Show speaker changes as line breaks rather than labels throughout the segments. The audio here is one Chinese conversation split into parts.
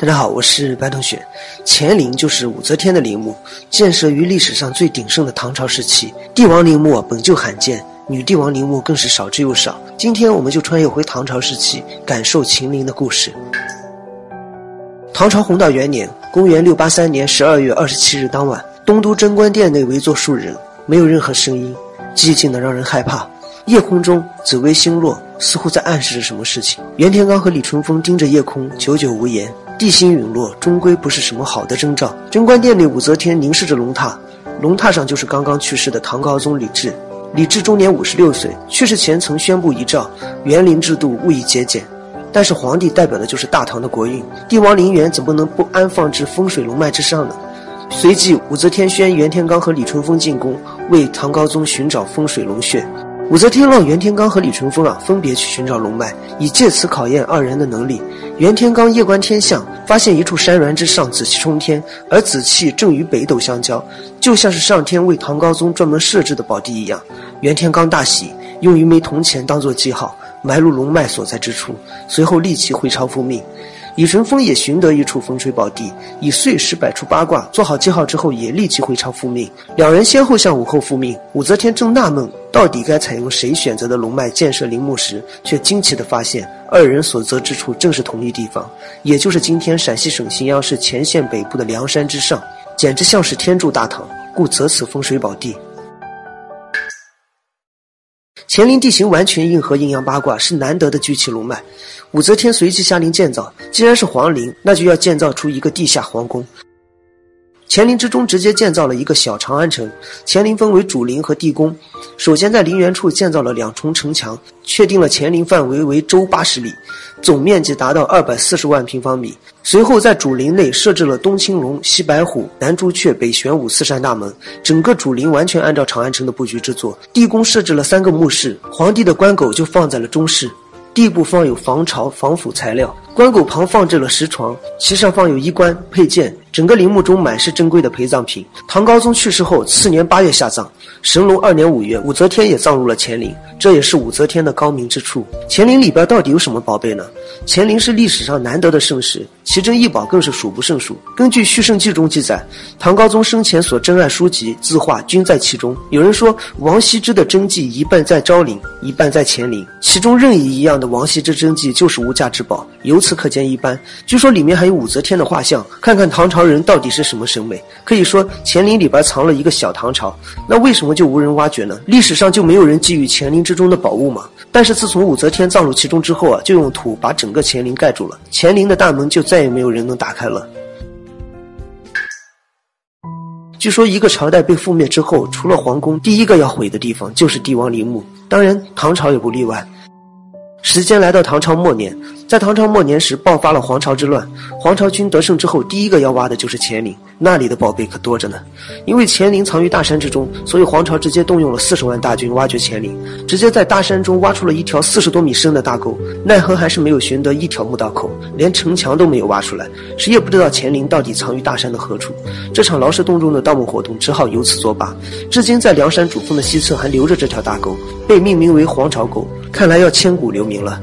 大家好，我是白同学。乾陵就是武则天的陵墓，建设于历史上最鼎盛的唐朝时期。帝王陵墓本就罕见，女帝王陵墓更是少之又少。今天我们就穿越回唐朝时期，感受秦陵的故事。唐朝弘道元年，公元六八三年十二月二十七日当晚，东都贞观殿内围坐数人，没有任何声音，寂静的让人害怕。夜空中紫微星落，似乎在暗示着什么事情。袁天罡和李淳风盯着夜空，久久无言。地心陨落，终归不是什么好的征兆。贞观殿内，武则天凝视着龙榻，龙榻上就是刚刚去世的唐高宗李治。李治终年五十六岁，去世前曾宣布遗诏：园林制度勿以节俭。但是皇帝代表的就是大唐的国运，帝王陵园怎么能不安放至风水龙脉之上呢？随即，武则天宣袁天罡和李淳风进宫，为唐高宗寻找风水龙穴。武则天让袁天罡和李淳风啊分别去寻找龙脉，以借此考验二人的能力。袁天罡夜观天象，发现一处山峦之上紫气冲天，而紫气正与北斗相交，就像是上天为唐高宗专门设置的宝地一样。袁天罡大喜，用一枚铜钱当做记号，埋入龙脉所在之处，随后立即回朝复命。李淳风也寻得一处风水宝地，以碎石摆出八卦，做好记号之后，也立即回朝复命。两人先后向武后复命。武则天正纳闷到底该采用谁选择的龙脉建设陵墓时，却惊奇地发现，二人所择之处正是同一地方，也就是今天陕西省荥阳市乾县北部的梁山之上，简直像是天助大唐，故择此风水宝地。乾陵地形完全应和阴阳八卦，是难得的聚气龙脉。武则天随即下令建造，既然是皇陵，那就要建造出一个地下皇宫。乾陵之中直接建造了一个小长安城。乾陵分为主陵和地宫。首先在陵园处建造了两重城墙，确定了乾陵范围为周八十里，总面积达到二百四十万平方米。随后在主陵内设置了东青龙、西白虎、南朱雀、北玄武四扇大门，整个主陵完全按照长安城的布局制作。地宫设置了三个墓室，皇帝的棺椁就放在了中室。地部放有防潮防腐材料，棺椁旁放置了石床，其上放有衣冠佩剑，整个陵墓中满是珍贵的陪葬品。唐高宗去世后，次年八月下葬，神龙二年五月，武则天也葬入了乾陵，这也是武则天的高明之处。乾陵里边到底有什么宝贝呢？乾陵是历史上难得的盛世，奇珍异宝更是数不胜数。根据《续圣记》中记载，唐高宗生前所珍爱书籍、字画均在其中。有人说，王羲之的真迹一半在昭陵，一半在乾陵，其中任意一样的。王羲之真迹就是无价之宝，由此此可见一斑。据说里面还有武则天的画像，看看唐朝人到底是什么审美。可以说乾陵里边藏了一个小唐朝，那为什么就无人挖掘呢？历史上就没有人觊觎乾陵之中的宝物吗？但是自从武则天葬入其中之后啊，就用土把整个乾陵盖住了，乾陵的大门就再也没有人能打开了。据说一个朝代被覆灭之后，除了皇宫，第一个要毁的地方就是帝王陵墓，当然唐朝也不例外。时间来到唐朝末年，在唐朝末年时爆发了黄巢之乱，黄巢军得胜之后，第一个要挖的就是乾陵，那里的宝贝可多着呢。因为乾陵藏于大山之中，所以黄巢直接动用了四十万大军挖掘乾陵，直接在大山中挖出了一条四十多米深的大沟，奈何还是没有寻得一条墓道口，连城墙都没有挖出来，谁也不知道乾陵到底藏于大山的何处。这场劳师动众的盗墓活动只好由此作罢，至今在梁山主峰的西侧还留着这条大沟，被命名为黄巢沟。看来要千古留名了。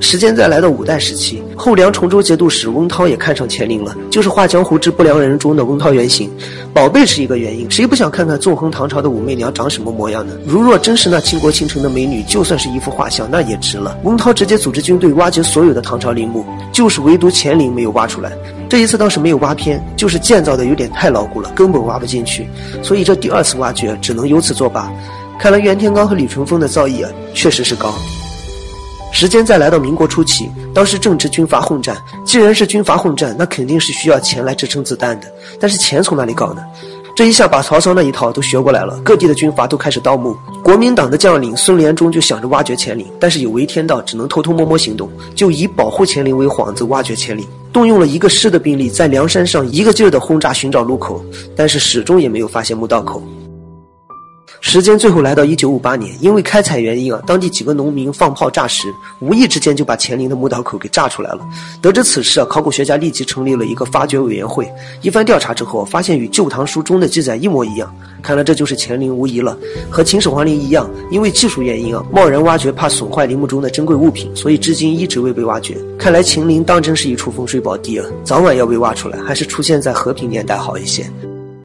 时间再来到五代时期，后梁崇州节度使翁涛也看上乾陵了，就是《画江湖之不良人》中的翁涛原型。宝贝是一个原因，谁不想看看纵横唐朝的武媚娘长什么模样呢？如若真是那倾国倾城的美女，就算是一幅画像，那也值了。翁涛直接组织军队挖掘所有的唐朝陵墓，就是唯独乾陵没有挖出来。这一次倒是没有挖偏，就是建造的有点太牢固了，根本挖不进去。所以这第二次挖掘只能由此作罢。看来袁天罡和李淳风的造诣啊，确实是高。时间再来到民国初期，当时正值军阀混战。既然是军阀混战，那肯定是需要钱来支撑子弹的。但是钱从哪里搞呢？这一下把曹操那一套都学过来了。各地的军阀都开始盗墓。国民党的将领孙连忠就想着挖掘乾陵，但是有违天道，只能偷偷摸摸行动，就以保护乾陵为幌子挖掘乾陵，动用了一个师的兵力，在梁山上一个劲儿的轰炸寻找路口，但是始终也没有发现墓道口。时间最后来到一九五八年，因为开采原因啊，当地几个农民放炮炸石，无意之间就把乾陵的墓道口给炸出来了。得知此事啊，考古学家立即成立了一个发掘委员会。一番调查之后，发现与《旧唐书》中的记载一模一样，看来这就是乾陵无疑了。和秦始皇陵一样，因为技术原因啊，贸然挖掘怕损坏陵墓中的珍贵物品，所以至今一直未被挖掘。看来秦陵当真是一处风水宝地啊，早晚要被挖出来，还是出现在和平年代好一些。